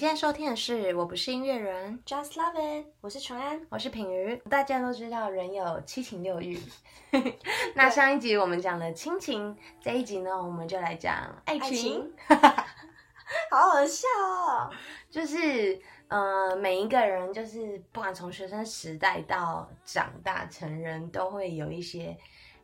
现在收听的是《我不是音乐人》，Just Love It，我是纯安，我是品瑜。大家都知道人有七情六欲，那上一集我们讲了亲情，这一集呢，我们就来讲爱情。好好笑哦！就是呃，每一个人，就是不管从学生时代到长大成人，都会有一些，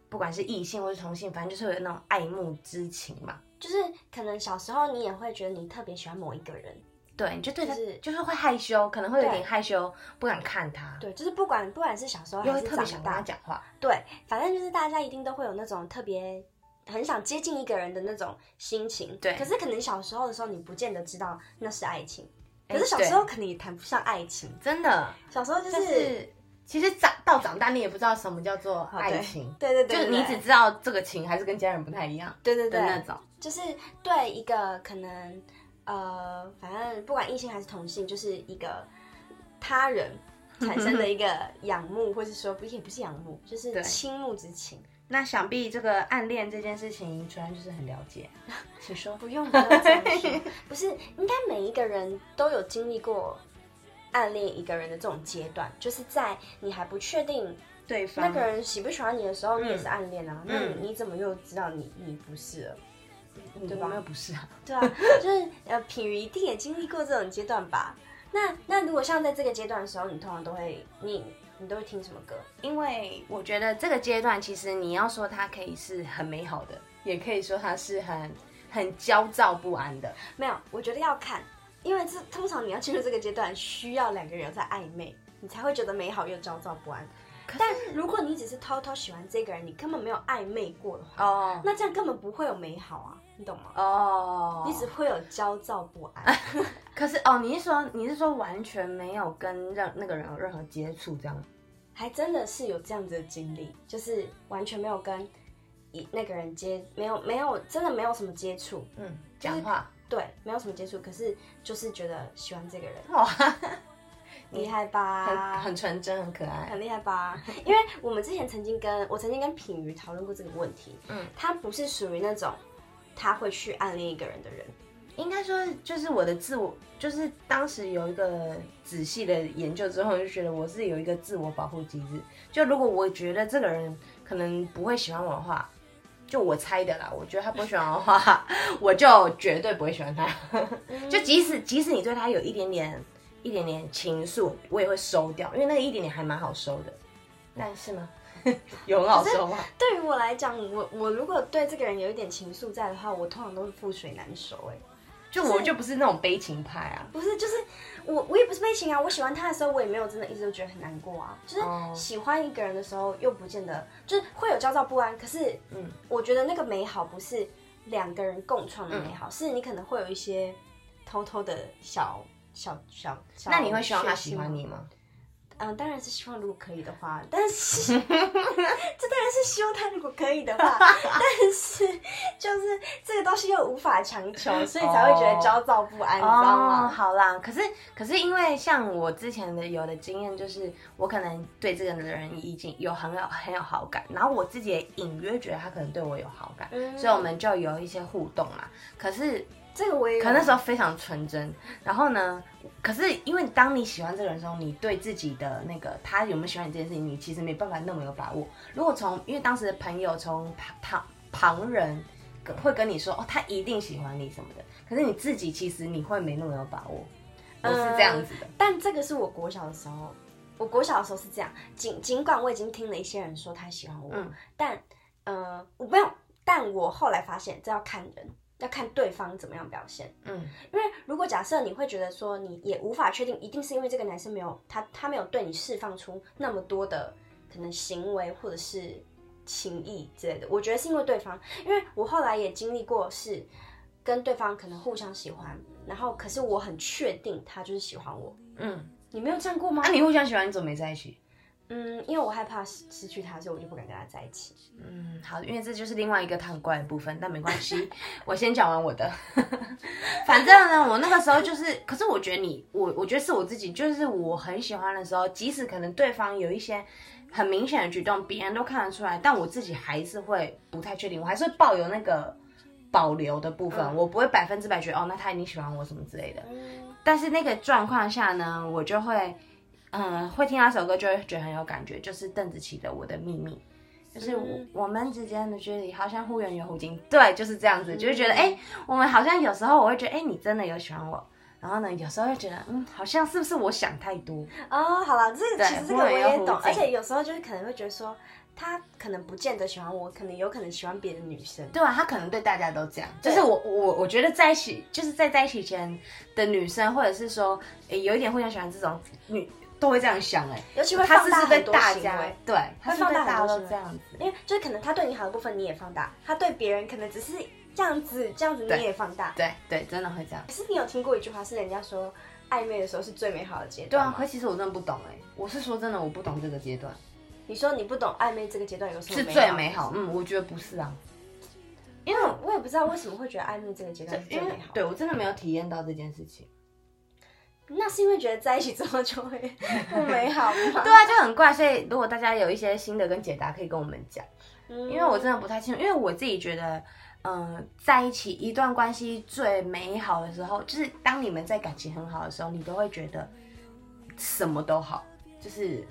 不管是异性或是同性，反正就是有那种爱慕之情嘛。就是可能小时候你也会觉得你特别喜欢某一个人。对，你就对他就是会害羞，可能会有点害羞，不敢看他。对，就是不管不管是小时候还是长大讲话，对，反正就是大家一定都会有那种特别很想接近一个人的那种心情。对，可是可能小时候的时候你不见得知道那是爱情，可是小时候可能也谈不上爱情，真的。小时候就是其实长到长大你也不知道什么叫做爱情，对对对，就你只知道这个情还是跟家人不太一样，对对对，那种就是对一个可能。呃，反正不管异性还是同性，就是一个他人 产生的一个仰慕，或者说不也不是仰慕，就是倾慕之情。那想必这个暗恋这件事情，主要就是很了解。请说，不用不用这么说，不是应该每一个人都有经历过暗恋一个人的这种阶段，就是在你还不确定对方那个人喜不喜欢你的时候，你也是暗恋啊。那你怎么又知道你你不是了？对吧？又不是啊，对啊，就是呃，品瑜一定也经历过这种阶段吧？那那如果像在这个阶段的时候，你通常都会你你都会听什么歌？因为我觉得这个阶段其实你要说它可以是很美好的，也可以说它是很很焦躁不安的。没有，我觉得要看，因为这通常你要进入这个阶段，需要两个人在暧昧，你才会觉得美好又焦躁不安。但如果你只是偷偷喜欢这个人，你根本没有暧昧过的话，哦，那这样根本不会有美好啊。你懂吗？哦，你只会有焦躁不安。可是哦，你是说你是说完全没有跟任那个人有任何接触，这样？还真的是有这样子的经历，就是完全没有跟一那个人接，没有没有真的没有什么接触。嗯，讲话对，没有什么接触，可是就是觉得喜欢这个人。哇，厉害吧？很很纯真，很可爱，很厉害吧？因为我们之前曾经跟我曾经跟品瑜讨论过这个问题。嗯，他不是属于那种。他会去暗恋一个人的人，应该说就是我的自我，就是当时有一个仔细的研究之后，就觉得我是有一个自我保护机制。就如果我觉得这个人可能不会喜欢我的话，就我猜的啦，我觉得他不会喜欢我的话，我就绝对不会喜欢他。就即使即使你对他有一点点一点点情愫，我也会收掉，因为那个一点点还蛮好收的。但是吗？有很好说话？对于我来讲，我我如果对这个人有一点情愫在的话，我通常都是覆水难收。哎，就我就不是那种悲情派啊。不是，就是我我也不是悲情啊。我喜欢他的时候，我也没有真的一直都觉得很难过啊。就是喜欢一个人的时候，又不见得就是会有焦躁不安。可是，嗯，我觉得那个美好不是两个人共创的美好，是你可能会有一些偷偷的小小小。那你会希望他喜欢你吗？嗯，当然是希望如果可以的话，但是 这当然是希望他如果可以的话，但是就是这个东西又无法强求，所以才会觉得焦躁不安，你知道吗？好啦，可是可是因为像我之前的有的经验，就是我可能对这个人已经有很有很有好感，然后我自己也隐约觉得他可能对我有好感，所以我们就有一些互动嘛。可是。这个我也可那时候非常纯真，然后呢，可是因为当你喜欢这个人的时候，你对自己的那个他有没有喜欢你这件事情，你其实没办法那么有把握。如果从因为当时的朋友从旁旁旁人会跟你说哦，他一定喜欢你什么的，可是你自己其实你会没那么有把握，我是这样子的。但这个是我国小的时候，我国小的时候是这样，尽尽管我已经听了一些人说他喜欢我，但呃我没有，但我后来发现这要看人。要看对方怎么样表现，嗯，因为如果假设你会觉得说你也无法确定，一定是因为这个男生没有他他没有对你释放出那么多的可能行为或者是情谊之类的，我觉得是因为对方，因为我后来也经历过是跟对方可能互相喜欢，然后可是我很确定他就是喜欢我，嗯，你没有这样过吗？那你互相喜欢，你怎么没在一起？嗯，因为我害怕失去他，所以我就不敢跟他在一起。嗯，好，因为这就是另外一个他很怪的部分，但没关系，我先讲完我的。反正呢，我那个时候就是，可是我觉得你，我我觉得是我自己，就是我很喜欢的时候，即使可能对方有一些很明显的举动，别人都看得出来，但我自己还是会不太确定，我还是抱有那个保留的部分，我不会百分之百觉得哦，那他一定喜欢我什么之类的。但是那个状况下呢，我就会，嗯，会听那首歌就会觉得很有感觉，就是邓紫棋的《我的秘密》，就是我们之间的距离好像忽远又忽近，对，就是这样子，就是觉得哎，我们好像有时候我会觉得哎，你真的有喜欢我。然后呢，有时候会觉得，嗯，好像是不是我想太多哦？好了，这其实这个我也懂，而且有时候就是可能会觉得说，他可能不见得喜欢我，可能有可能喜欢别的女生。对啊，他可能对大家都这样。就是我我我觉得在一起，就是在在一起前的女生，或者是说，有一点互相喜欢这种女，都会这样想哎。尤其会放大很多行为，对，会放大很多这样子。因为就是可能他对你好的部分你也放大，他对别人可能只是。这样子，这样子你也放大，对对，真的会这样。可是你有听过一句话，是人家说暧昧的时候是最美好的阶段。对啊，可其实我真的不懂哎，我是说真的，我不懂这个阶段。你说你不懂暧昧这个阶段有什么是最美好？嗯，我觉得不是啊，因为我也不知道为什么会觉得暧昧这个阶段是最美好。对我真的没有体验到这件事情。那是因为觉得在一起之后就会 不美好吗？对啊，就很怪。所以如果大家有一些新的跟解答，可以跟我们讲。嗯，因为我真的不太清楚，因为我自己觉得。嗯，在一起一段关系最美好的时候，就是当你们在感情很好的时候，你都会觉得什么都好，就是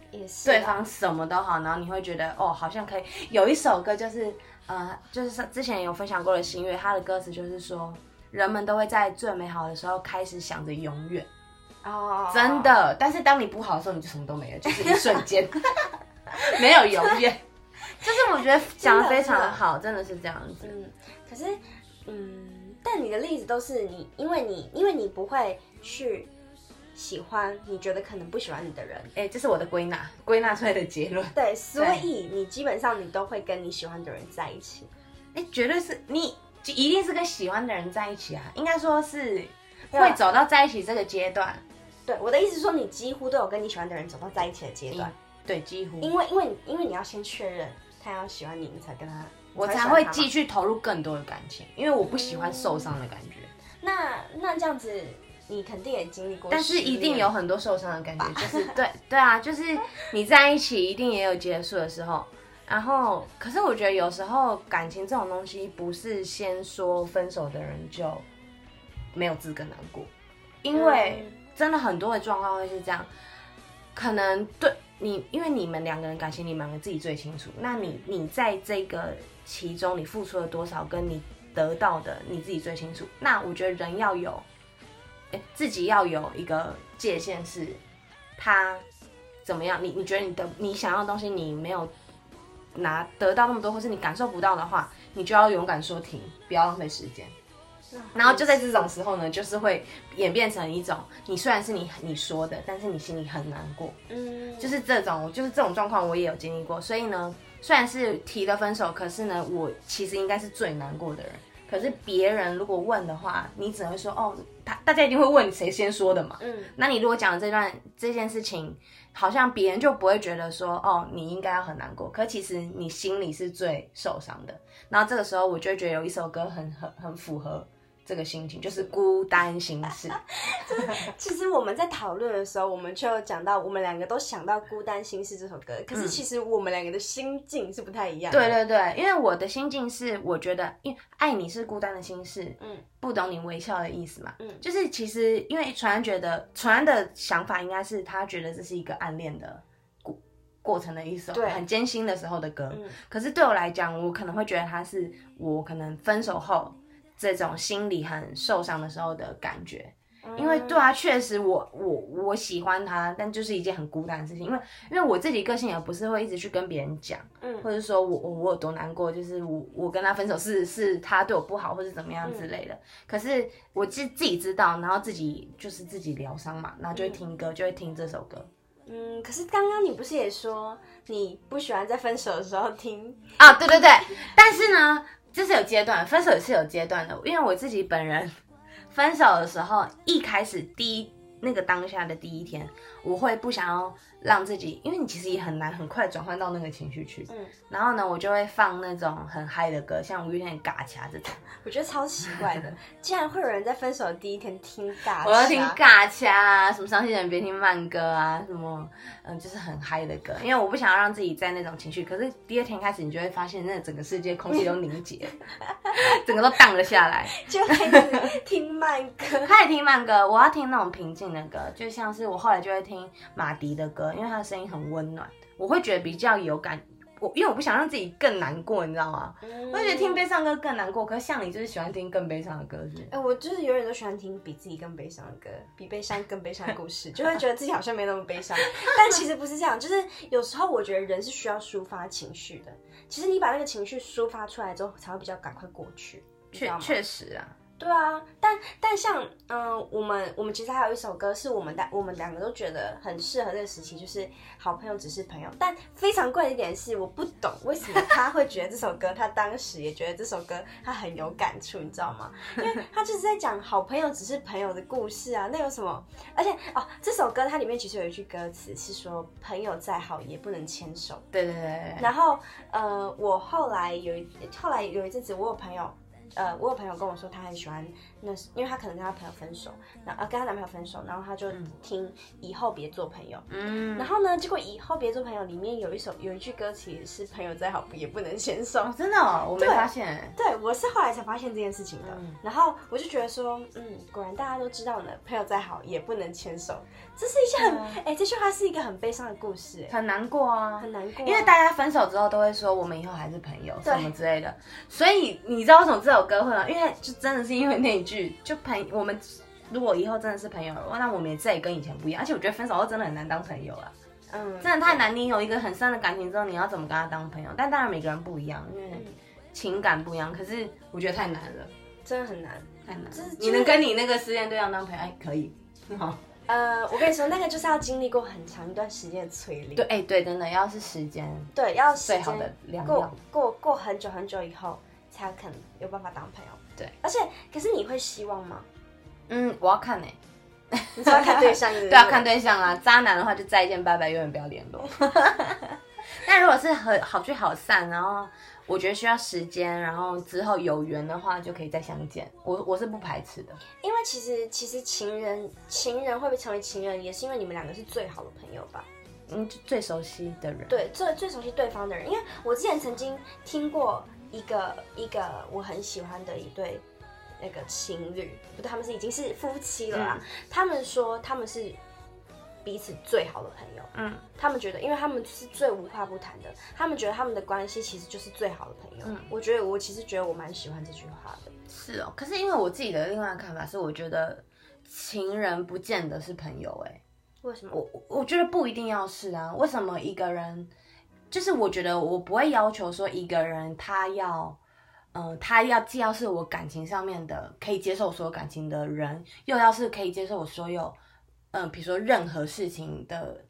对方什么都好，然后你会觉得哦，好像可以有一首歌，就是呃，就是之前有分享过的心月，他的歌词就是说，人们都会在最美好的时候开始想着永远哦，真的，但是当你不好的时候，你就什么都没了，就是一瞬间，没有永远，就是我觉得讲的非常好，真的是这样子。嗯可是，嗯，但你的例子都是你，因为你，因为你不会去喜欢你觉得可能不喜欢你的人，哎，这是我的归纳，归纳出来的结论。对，所以你基本上你都会跟你喜欢的人在一起，哎，绝对是你，就一定是跟喜欢的人在一起啊，应该说是会走到在一起这个阶段。对，我的意思是说，你几乎都有跟你喜欢的人走到在一起的阶段。对，几乎。因为，因为，因为你要先确认他要喜欢你，你才跟他。我才会继续投入更多的感情，因为我不喜欢受伤的感觉。那那这样子，你肯定也经历过，但是一定有很多受伤的感觉，就是对对啊，就是你在一起一定也有结束的时候。然后，可是我觉得有时候感情这种东西，不是先说分手的人就没有资格难过，因为真的很多的状况会是这样，可能对。你因为你们两个人感情，你们两个自己最清楚。那你你在这个其中，你付出了多少，跟你得到的，你自己最清楚。那我觉得人要有，哎，自己要有一个界限，是他怎么样？你你觉得你的你想要的东西，你没有拿得到那么多，或是你感受不到的话，你就要勇敢说停，不要浪费时间。然后就在这种时候呢，就是会演变成一种，你虽然是你你说的，但是你心里很难过。嗯，就是这种，就是这种状况，我也有经历过。所以呢，虽然是提了分手，可是呢，我其实应该是最难过的人。可是别人如果问的话，你只会说哦，他大家一定会问谁先说的嘛。嗯，那你如果讲这段这件事情，好像别人就不会觉得说哦，你应该要很难过。可其实你心里是最受伤的。然后这个时候，我就觉得有一首歌很很很符合。这个心情就是孤单心事。其实我们在讨论的时候，我们就讲到，我们两个都想到《孤单心事》这首歌。可是其实我们两个的心境是不太一样。对对对，因为我的心境是，我觉得，因为爱你是孤单的心事，嗯，不懂你微笑的意思嘛，嗯，就是其实因为传安觉得，传安的想法应该是他觉得这是一个暗恋的过过程的一首，对，很艰辛的时候的歌。可是对我来讲，我可能会觉得他是我可能分手后。这种心里很受伤的时候的感觉，因为对啊，确实我我我喜欢他，但就是一件很孤单的事情。因为因为我自己个性也不是会一直去跟别人讲，嗯，或者说我我我有多难过，就是我我跟他分手是是他对我不好，或者怎么样之类的。可是我自自己知道，然后自己就是自己疗伤嘛，然后就会听歌，就会听这首歌。嗯，可是刚刚你不是也说你不喜欢在分手的时候听啊？对对对，但是呢。这是有阶段，分手也是有阶段的。因为我自己本人分手的时候，一开始第一那个当下的第一天，我会不想要让自己，因为你其实也很难很快转换到那个情绪去。嗯，然后呢，我就会放那种很嗨的歌，像五月天的《嘎卡》这种。我觉得超奇怪的，竟然会有人在分手的第一天听嘎，我要听嘎掐啊，什么伤心人别听慢歌啊，什么嗯，就是很嗨的歌，因为我不想要让自己在那种情绪。可是第二天开始，你就会发现，那整个世界空气都凝结，整个都荡了下来，就开始听慢歌，开始听慢歌。我要听那种平静的歌，就像是我后来就会听马迪的歌，因为他的声音很温暖，我会觉得比较有感。我因为我不想让自己更难过，你知道吗？我觉得听悲伤歌更难过。可是像你就是喜欢听更悲伤的歌，是？哎，我就是永远都喜欢听比自己更悲伤的歌，比悲伤更悲伤的故事，就会觉得自己好像没那么悲伤。但其实不是这样，就是有时候我觉得人是需要抒发情绪的。其实你把那个情绪抒发出来之后，才会比较赶快过去。确确实啊。对啊，但但像嗯，我们我们其实还有一首歌，是我们的我们两个都觉得很适合这个时期，就是好朋友只是朋友。但非常怪的一点是，我不懂为什么他会觉得这首歌，他当时也觉得这首歌他很有感触，你知道吗？因为他就是在讲好朋友只是朋友的故事啊，那有什么？而且哦，这首歌它里面其实有一句歌词是说，朋友再好也不能牵手。对对对。然后呃，我后来有一后来有一阵子，我有朋友。呃，我有朋友跟我说，他很喜欢那，是因为他可能跟他朋友分手，那呃跟她男朋友分手，然后他就听以后别做朋友。嗯，然后呢，结果以后别做朋友里面有一首有一句歌词是朋友再好也不能牵手，真的，我没发现。对，我是后来才发现这件事情的。然后我就觉得说，嗯，果然大家都知道呢，朋友再好也不能牵手，这是一件很哎，这句话是一个很悲伤的故事，很难过啊，很难过，因为大家分手之后都会说我们以后还是朋友什么之类的，所以你知道为什么这首。歌会吗？因为就真的是因为那一句，就朋我们如果以后真的是朋友了，那我们也再也跟以前不一样。而且我觉得分手后真的很难当朋友啊，嗯，真的太难。你有一个很深的感情之后，你要怎么跟他当朋友？但当然每个人不一样，因为情感不一样。可是我觉得太难了，真的很难，太难。你能跟你那个失恋对象当朋友？哎，可以。好，呃，我跟你说，那个就是要经历过很长一段时间的淬炼。对，哎，对，真的要是时间，对，要最好的过过过很久很久以后。才可能有办法当朋友，对。而且，可是你会希望吗？嗯，我要看呢。你要看对象，对，要看对象啊。渣男的话就再见拜拜，永远不要联络。但如果是和好聚好散，然后我觉得需要时间，然后之后有缘的话就可以再相见。我我是不排斥的，因为其实其实情人情人会不会成为情人，也是因为你们两个是最好的朋友吧？嗯，最熟悉的人。对，最最熟悉对方的人。因为我之前曾经听过。一个一个我很喜欢的一对那个情侣，不对，他们是已经是夫妻了啊。他们说他们是彼此最好的朋友。嗯，他们觉得，因为他们是最无话不谈的，他们觉得他们的关系其实就是最好的朋友。嗯，我觉得我其实觉得我蛮喜欢这句话的。是哦，可是因为我自己的另外看法是，我觉得情人不见得是朋友。哎，为什么？我我觉得不一定要是啊。为什么一个人？就是我觉得我不会要求说一个人他要，嗯，他要既要是我感情上面的可以接受所有感情的人，又要是可以接受我所有，嗯，比如说任何事情的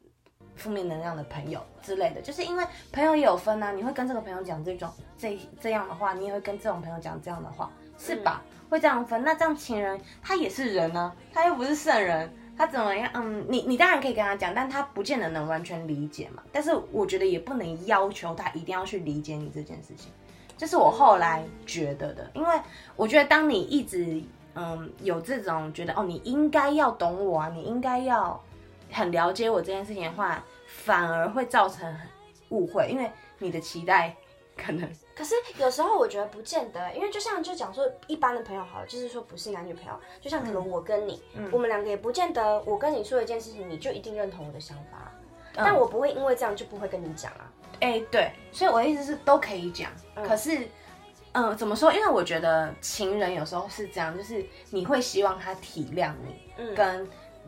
负面能量的朋友之类的。就是因为朋友也有分啊，你会跟这个朋友讲这种这这样的话，你也会跟这种朋友讲这样的话，是吧？会这样分。那这样情人他也是人呢，他又不是圣人。他怎么样？嗯，你你当然可以跟他讲，但他不见得能完全理解嘛。但是我觉得也不能要求他一定要去理解你这件事情，这是我后来觉得的。因为我觉得当你一直嗯有这种觉得哦，你应该要懂我啊，你应该要很了解我这件事情的话，反而会造成误会，因为你的期待。可能，可是有时候我觉得不见得，因为就像就讲说一般的朋友好了，就是说不是男女朋友，就像可能我跟你，我们两个也不见得，我跟你说一件事情，你就一定认同我的想法，但我不会因为这样就不会跟你讲啊。哎，对，所以我的意思是都可以讲，可是，嗯，怎么说？因为我觉得情人有时候是这样，就是你会希望他体谅你，跟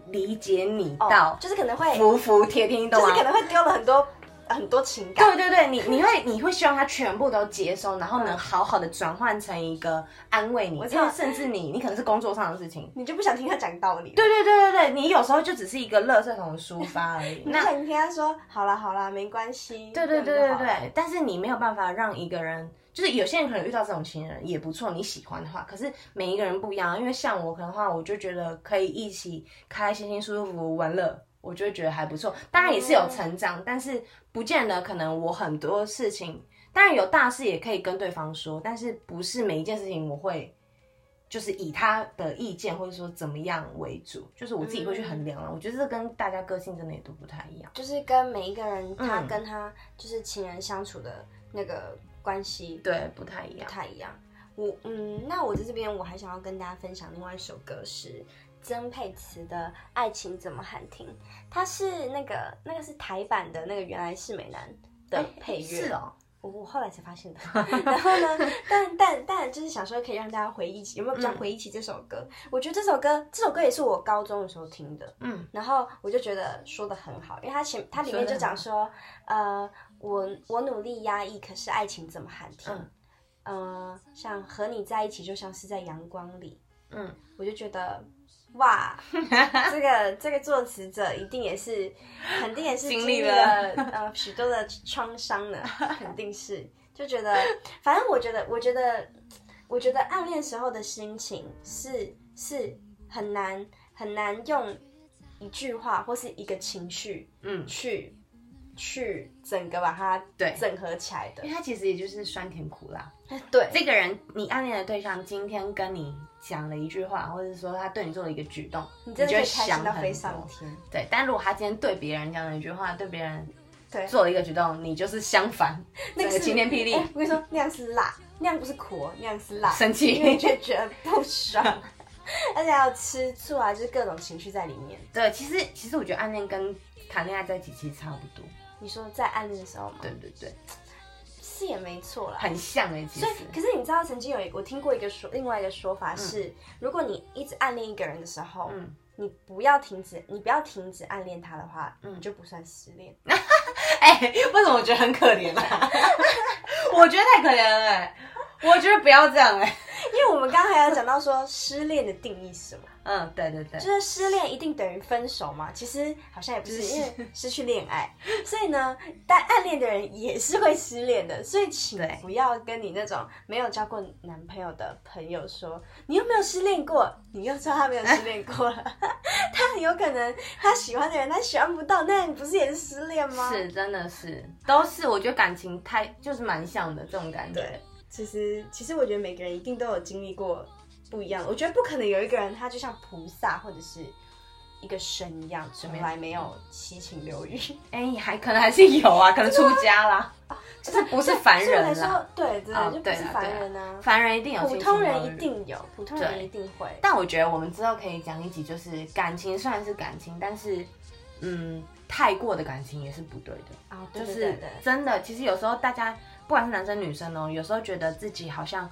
理解你到，就是可能会服服帖帖，就是可能会丢了很多。很多情感，对对对，你你会你会希望他全部都接收，然后能好好的转换成一个安慰你，我知道甚至你你可能是工作上的事情，你就不想听他讲道理。对对对对对，你有时候就只是一个垃圾桶的抒发而已。那 你听他说好啦好啦，没关系。对对对对对，但是你没有办法让一个人。就是有些人可能遇到这种情人也不错，你喜欢的话，可是每一个人不一样，因为像我可能的话，我就觉得可以一起开开心心、舒舒服服玩乐，我就会觉得还不错。当然也是有成长，但是不见得可能我很多事情，当然有大事也可以跟对方说，但是不是每一件事情我会就是以他的意见或者说怎么样为主，就是我自己会去衡量了。我觉得这跟大家个性真的也都不太一样，就是跟每一个人他跟他就是情人相处的那个。关系对不太一样，不太一样。我嗯，那我在这边我还想要跟大家分享另外一首歌，是曾沛慈的《爱情怎么喊停》，它是那个那个是台版的那个原来是美男的配乐，是哦，我我后来才发现的。然后呢，但但但就是想说可以让大家回忆起，有没有比较回忆起这首歌？我觉得这首歌这首歌也是我高中的时候听的，嗯，然后我就觉得说的很好，因为它前它里面就讲说，呃。我我努力压抑，可是爱情怎么喊停？嗯，像和你在一起就像是在阳光里。嗯，我就觉得哇，这个这个作词者一定也是，肯定也是经历了呃许多的创伤呢，肯定是。就觉得，反正我觉得，我觉得，我觉得暗恋时候的心情是是很难很难用一句话或是一个情绪嗯。去。去整个把它对。整合起来的，因为它其实也就是酸甜苦辣。对，这个人你暗恋的对象今天跟你讲了一句话，或者是说他对你做了一个举动，你就会想到飞上天。对，但如果他今天对别人讲了一句话，对别人对做了一个举动，你就是相反，那个晴天霹雳。我跟你说，那样是辣，那样不是苦，那样是辣，生气，因为就觉得不爽，而且要吃醋啊，就是各种情绪在里面。对，其实其实我觉得暗恋跟谈恋爱在一起其实差不多。你说在暗恋的时候吗？对对对，是也没错啦，很像哎。所以，可是你知道，曾经有一我听过一个说，另外一个说法是，如果你一直暗恋一个人的时候，嗯，你不要停止，你不要停止暗恋他的话，嗯，就不算失恋。哎，为什么我觉得很可怜啊？我觉得太可怜了哎，我觉得不要这样哎。因为我们刚刚还要讲到说失恋的定义是什么？嗯，对对对，就是失恋一定等于分手嘛？其实好像也不是，因为失去恋爱，所以呢，但暗恋的人也是会失恋的，所以请不要跟你那种没有交过男朋友的朋友说，你有没有失恋过？你又说他没有失恋过了，他有可能他喜欢的人他喜欢不到，那你不是也是失恋吗？是，真的是，都是，我觉得感情太就是蛮像的这种感觉。其实，其实我觉得每个人一定都有经历过不一样。我觉得不可能有一个人他就像菩萨或者是一个神一样，从来没有七情六欲。哎，还可能还是有啊，可能出家啦，就是不是凡人啦。对对，就不是凡人啊。凡人一定有，普通人一定有，普通人一定会。但我觉得我们之后可以讲一集，就是感情虽然是感情，但是嗯，太过的感情也是不对的啊。就是真的，其实有时候大家。不管是男生女生哦，有时候觉得自己好像，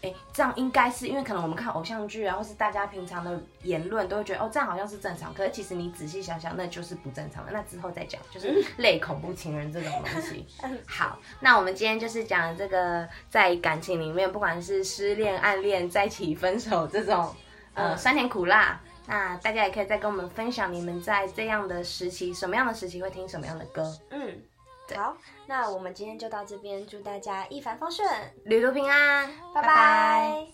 哎，这样应该是因为可能我们看偶像剧啊，或是大家平常的言论都会觉得哦，这样好像是正常。可是其实你仔细想想，那就是不正常的。那之后再讲，就是类恐怖情人这种东西。好，那我们今天就是讲这个在感情里面，不管是失恋、暗恋、在一起、分手这种，呃，酸甜苦辣。那大家也可以再跟我们分享，你们在这样的时期，什么样的时期会听什么样的歌？嗯。好，那我们今天就到这边，祝大家一帆风顺，旅途平安，拜拜。